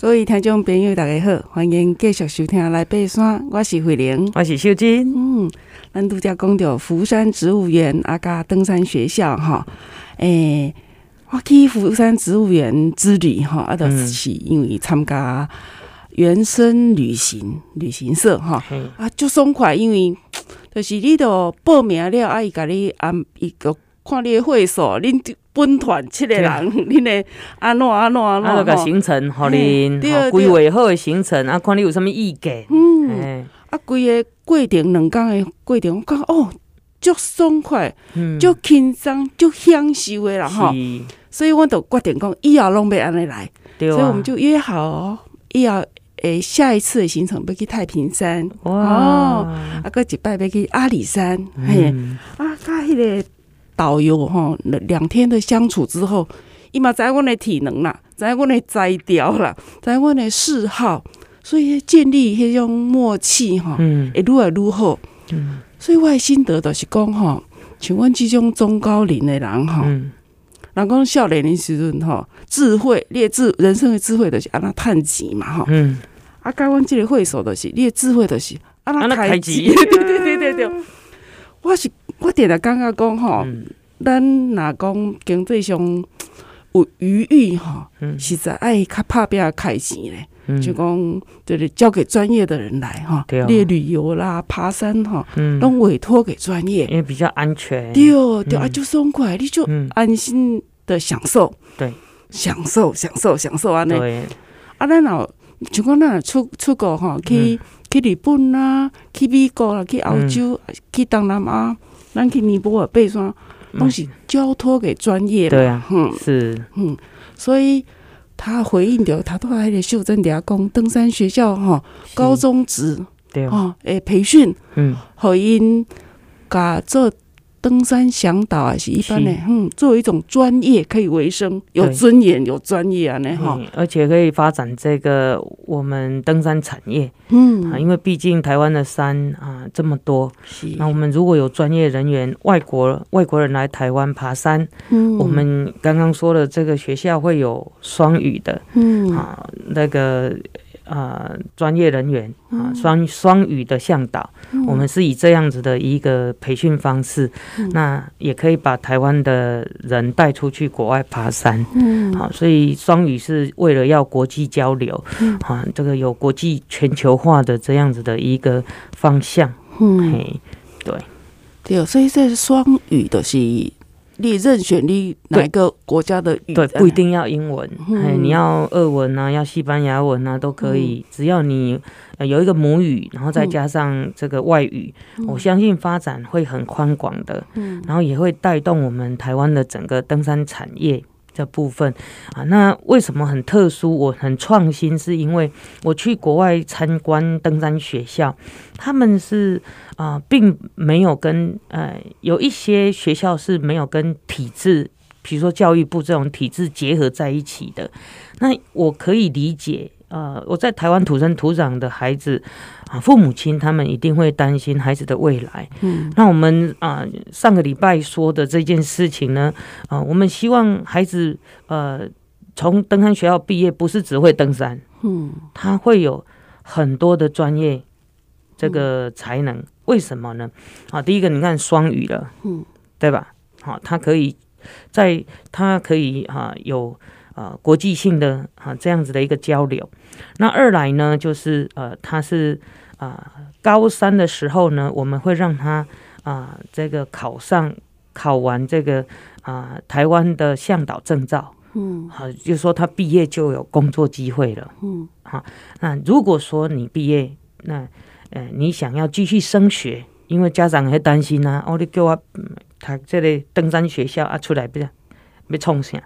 各位听众朋友，大家好，欢迎继续收听来爬山。我是慧玲，我是秀珍。嗯，咱拄则讲到福山植物园啊，甲登山学校吼。诶、欸，我去福山植物园之旅吼，啊，就是因为参加原生旅行旅行社吼，啊，足爽快，因为就是你都报名了，啊，伊甲你安伊个看你的会所，恁。本团七个人，恁的安怎安怎安怎，啊，个行程，互恁规划好的行程，啊，看你有啥物意见。嗯，啊，规个过程两工的过程，我讲哦，足爽快，足轻松，足享受的啦吼。所以我就决定讲，以后拢要安尼来。所以我们就约好哦，以后诶，下一次的行程要去太平山。哇，啊，搁一摆要去阿里山。嘿，啊，甲迄个。导游哈，两天的相处之后，伊嘛知我的体能啦，知我的才调啦，知我的嗜好，所以建立迄种默契哈，嗯，会愈来愈好。嗯，所以我的心得就是讲哈，像阮这种中高龄的人哈，人讲少年的时阵哈，智慧，你的智人生的智慧就是安那趁钱嘛哈，嗯，啊，甲阮这个会所就是，你的智慧就是安那开钱，对对对对对，我是。我点了刚刚讲吼，咱若讲经济上有余裕哈，实在爱较拍拼开钱咧，就讲就是交给专业的人来哈，列旅游啦、爬山哈，拢委托给专业，因为比较安全。对对啊，就松快，你就安心的享受，对，享受享受享受安尼。啊，咱若就讲咱若出出国哈，去去日本啦，去美国啦，去澳洲，去东南亚。咱去尼泊尔爬山，东西交托给专业嘛，对啊，嗯，是，嗯，所以他回应着，他都还得秀珍嗲讲登山学校哈，高中职对啊，诶，培训，嗯，和因甲做。登山向导还是一般的，嗯，作为一种专业可以为生，有尊严，有专业啊，呢哈，而且可以发展这个我们登山产业，嗯。啊，因为毕竟台湾的山啊这么多，那我们如果有专业人员，外国外国人来台湾爬山，嗯，我们刚刚说的这个学校会有双语的，嗯。啊，那个。呃，专业人员啊，双双语的向导，嗯、我们是以这样子的一个培训方式，嗯、那也可以把台湾的人带出去国外爬山，嗯，好，所以双语是为了要国际交流，嗯，啊，这个有国际全球化的这样子的一个方向，嗯，嘿，对，对，所以这是双语的是。你任选你哪个国家的语？对，不一定要英文，嗯、你要俄文啊，要西班牙文啊，都可以。嗯、只要你有一个母语，然后再加上这个外语，嗯、我相信发展会很宽广的。嗯，然后也会带动我们台湾的整个登山产业。的部分啊，那为什么很特殊？我很创新，是因为我去国外参观登山学校，他们是啊、并没有跟呃，有一些学校是没有跟体制，比如说教育部这种体制结合在一起的。那我可以理解。呃，我在台湾土生土长的孩子啊，父母亲他们一定会担心孩子的未来。嗯，那我们啊，上个礼拜说的这件事情呢，啊，我们希望孩子呃，从登山学校毕业，不是只会登山，嗯，他会有很多的专业这个才能。为什么呢？啊，第一个你看双语了，嗯，对吧？好，他可以在他可以啊有。啊，国际性的啊，这样子的一个交流。那二来呢，就是呃，他是啊、呃，高三的时候呢，我们会让他啊、呃，这个考上考完这个啊、呃，台湾的向导证照。嗯，好、啊，就是说他毕业就有工作机会了。嗯，好、啊，那如果说你毕业，那呃，你想要继续升学，因为家长会担心啊，哦，你给我他这里登山学校啊，出来不是要冲啥？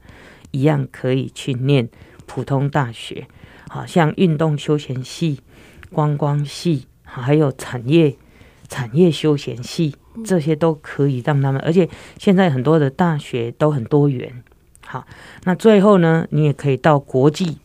一样可以去念普通大学，好像运动休闲系、观光系，还有产业产业休闲系，这些都可以让他们。而且现在很多的大学都很多元。好，那最后呢，你也可以到国际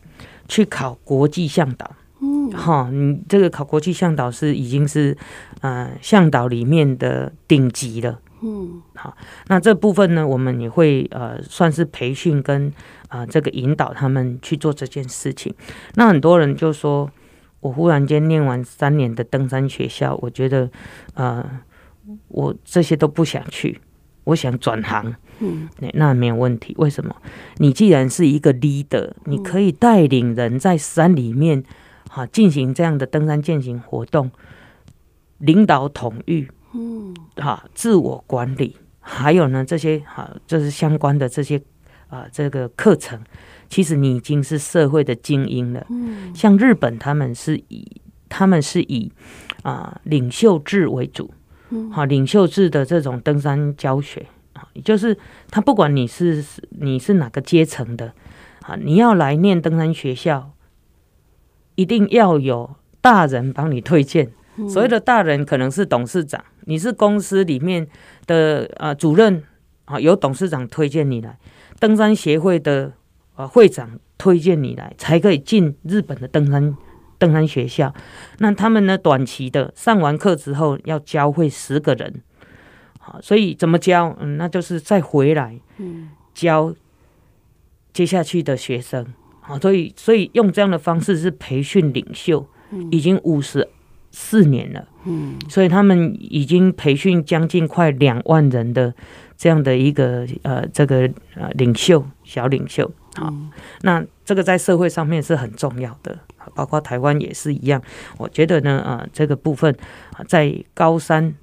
去考国际向导。嗯，好，你这个考国际向导是已经是呃向导里面的顶级了。嗯，好，那这部分呢，我们也会呃，算是培训跟啊、呃，这个引导他们去做这件事情。那很多人就说，我忽然间念完三年的登山学校，我觉得呃，我这些都不想去，我想转行。嗯，那没有问题。为什么？你既然是一个 leader，你可以带领人在山里面哈进行这样的登山践行活动，领导统御。嗯，好，自我管理，还有呢，这些好，就是相关的这些啊、呃，这个课程，其实你已经是社会的精英了。嗯，像日本，他们是以他们是以啊、呃、领袖制为主，嗯，好，领袖制的这种登山教学。啊，就是他不管你是你是哪个阶层的啊，你要来念登山学校，一定要有大人帮你推荐。所谓的大人可能是董事长，你是公司里面的啊主任啊，由董事长推荐你来，登山协会的啊会长推荐你来，才可以进日本的登山登山学校。那他们呢，短期的上完课之后要教会十个人，好，所以怎么教？嗯，那就是再回来教接下去的学生。好，所以所以用这样的方式是培训领袖，已经五十。四年了，嗯，所以他们已经培训将近快两万人的这样的一个呃这个呃领袖小领袖，好，嗯，那这个在社会上面是很重要的，包括台湾也是一样。我觉得呢，呃，这个部分在高山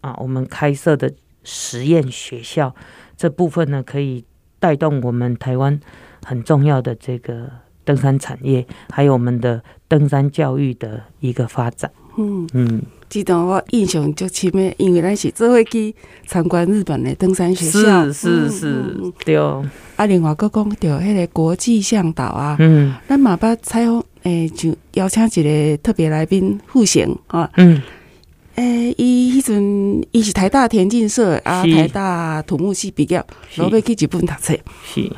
啊，我们开设的实验学校这部分呢，可以带动我们台湾很重要的这个。登山产业，还有我们的登山教育的一个发展。嗯。嗯，记得我印象就深的，因为咱是做会去参观日本的登山学校，是是是，嗯嗯、对。啊，另外阁讲到迄个国际向导啊，嗯，咱嘛捌采访，诶、欸，就邀请一个特别来宾傅贤啊，嗯，诶、欸，伊迄阵伊是台大田径社啊，台大土木系毕业，然后要去日本读册，是，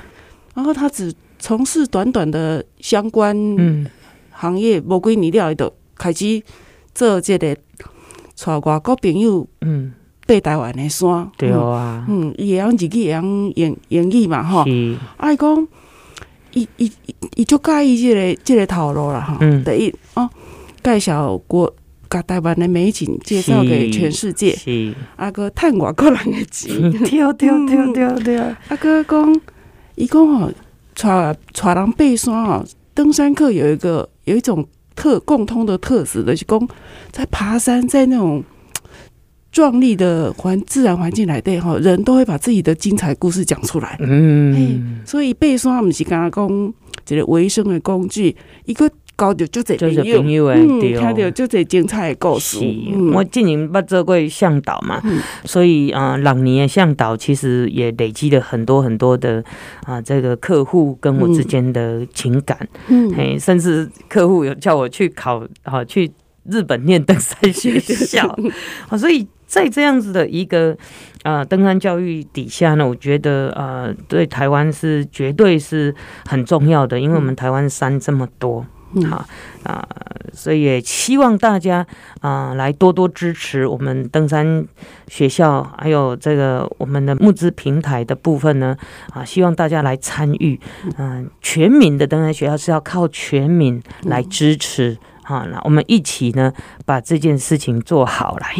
然后他只。从事短短的相关行业，无几年了，伊就开始做这个带外国朋友嗯。爬台湾的山，对啊，嗯，伊会用日语，会用英英语嘛，吼，啊，伊讲，伊伊伊就介意这个这个套路了，哈，第一哦，介绍国甲台湾的美景，介绍给全世界，啊个趁外国人的钱，对对对对对，啊个讲，伊讲吼。带带人爬山啊，登山客有一个有一种特共通的特质的，就是讲在爬山，在那种壮丽的环自然环境来对哈，人都会把自己的精彩故事讲出来。嗯，所以爬山不是刚刚讲这个维生的工具，一个。交到足侪朋友，嗯，听到足侪精彩的故事。嗯、我之前捌做过向导嘛，嗯、所以啊，六年的向导其实也累积了很多很多的啊，这个客户跟我之间的情感。嗯，嘿，甚至客户有叫我去考啊，去日本念登山学校。啊，所以在这样子的一个啊登山教育底下呢，我觉得啊，对台湾是绝对是很重要的，因为我们台湾山这么多。好啊、呃，所以也希望大家啊、呃、来多多支持我们登山学校，还有这个我们的募资平台的部分呢啊、呃，希望大家来参与。嗯、呃，全民的登山学校是要靠全民来支持。好，那我们一起呢把这件事情做好来。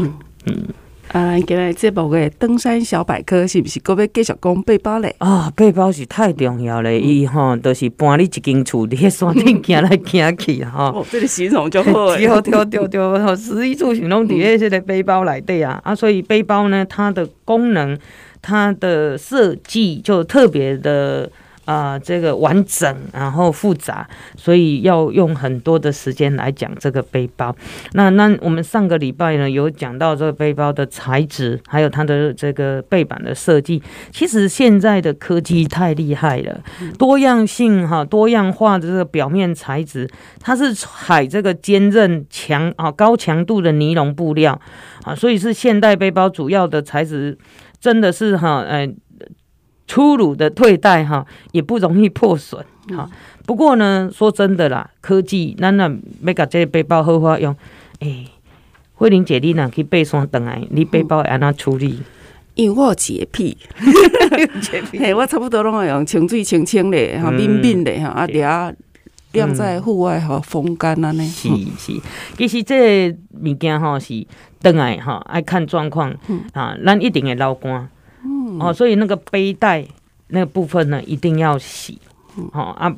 嗯。啊，今日节目嘅登山小百科是不是各位继续讲背包咧？啊，背包是太重要咧，伊吼都是搬你一间厝，你喺山顶行来行去吼。哦，这个形容就好。对对对对，食衣住行拢伫咧这个背包内底啊，啊，所以背包呢，它的功能，它的设计就特别的。啊、这个完整，然后复杂，所以要用很多的时间来讲这个背包。那那我们上个礼拜呢，有讲到这个背包的材质，还有它的这个背板的设计。其实现在的科技太厉害了，多样性哈，多样化的这个表面材质，它是采这个坚韧强啊高强度的尼龙布料啊，所以是现代背包主要的材质，真的是哈，呃粗鲁的对待哈，也不容易破损哈。不过呢，说真的啦，科技咱那要把这个背包好好用。哎、欸，慧玲姐，你呐去爬山回来，你背包会安怎处理？因为我有洁癖，洁癖，嘿，我差不多拢会用清水清清的，哈，敏敏的哈，啊，俩晾在户外哈，风干啊，呢。是是，其实这物件吼是等来吼，爱看状况啊，咱一定会捞干，哦，所以那个背带那个部分呢，一定要洗，好啊。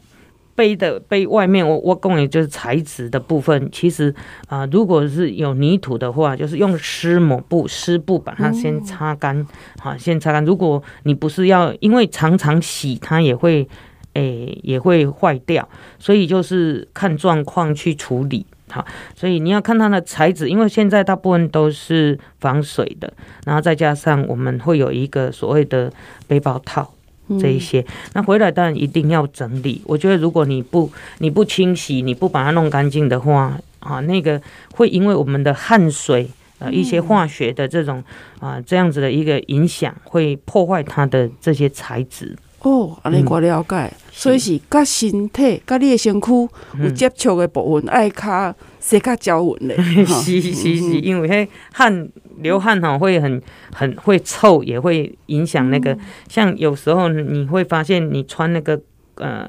背的背外面，我我讲也就是材质的部分。其实啊、呃，如果是有泥土的话，就是用湿抹布、湿布把它先擦干，好、嗯，先擦干。如果你不是要，因为常常洗它也会，诶、欸，也会坏掉，所以就是看状况去处理。好，所以你要看它的材质，因为现在大部分都是防水的，然后再加上我们会有一个所谓的背包套。这一些，那回来当然一定要整理。我觉得如果你不你不清洗，你不把它弄干净的话，啊，那个会因为我们的汗水呃一些化学的这种啊这样子的一个影响，会破坏它的这些材质。哦，安尼我了解，嗯、所以是甲身体、甲你的身躯有接触的部分，爱较洗较胶匀的。是是是，因为迄汗流汗吼会很很会臭，也会影响那个。嗯、像有时候你会发现，你穿那个呃，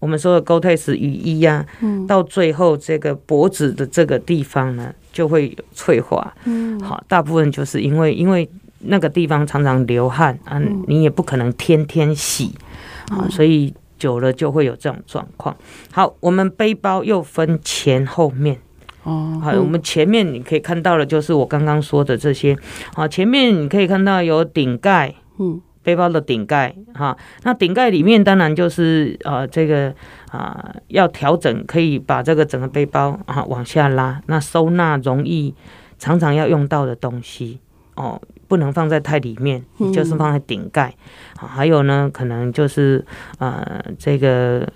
我们说的 Gore-Tex 雨衣呀、啊，嗯、到最后这个脖子的这个地方呢，就会有脆化。嗯，好，大部分就是因为因为。那个地方常常流汗啊，你也不可能天天洗啊，所以久了就会有这种状况。好，我们背包又分前后面哦。好，我们前面你可以看到的，就是我刚刚说的这些。好，前面你可以看到有顶盖，嗯，背包的顶盖哈。那顶盖里面当然就是呃这个啊要调整，可以把这个整个背包啊往下拉，那收纳容易，常常要用到的东西哦。不能放在太里面，就是放在顶盖。好，还有呢，可能就是呃，这个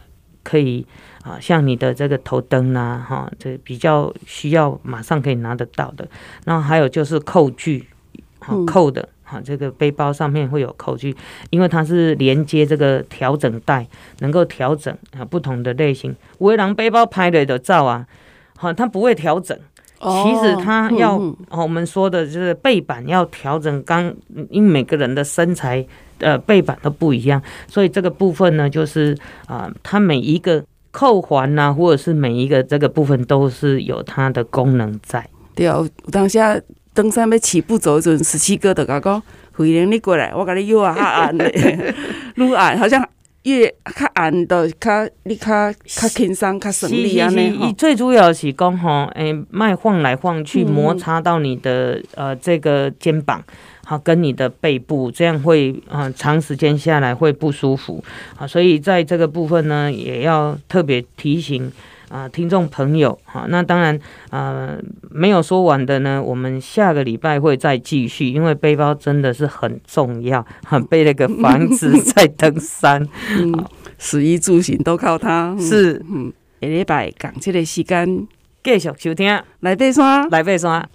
可以啊，像你的这个头灯啊，哈，这比较需要马上可以拿得到的。然后还有就是扣具，扣的，哈，这个背包上面会有扣具，因为它是连接这个调整带，能够调整啊不同的类型。威朗背包拍的的照啊，好，它不会调整。其实它要，我们说的就是背板要调整，刚因为每个人的身材，呃，背板都不一样，所以这个部分呢，就是啊，它每一个扣环呐，或者是每一个这个部分都是有它的功能在。对啊，当下登山要起步走一阵，十七哥的刚刚回灵你过来，我给你又啊哈按的，撸按 好像。越较暗的，较你较较轻松、较省力安尼吼。最主要是讲吼，诶，卖晃来晃去，摩擦到你的呃这个肩膀，好跟你的背部，这样会啊长时间下来会不舒服啊，所以在这个部分呢，也要特别提醒。啊，听众朋友，好，那当然，呃，没有说完的呢，我们下个礼拜会再继续，因为背包真的是很重要，很背那个房子 在登山，嗯，食衣住行都靠它，是，嗯，下礼拜讲这个时间继续收听，来爬山，来爬山。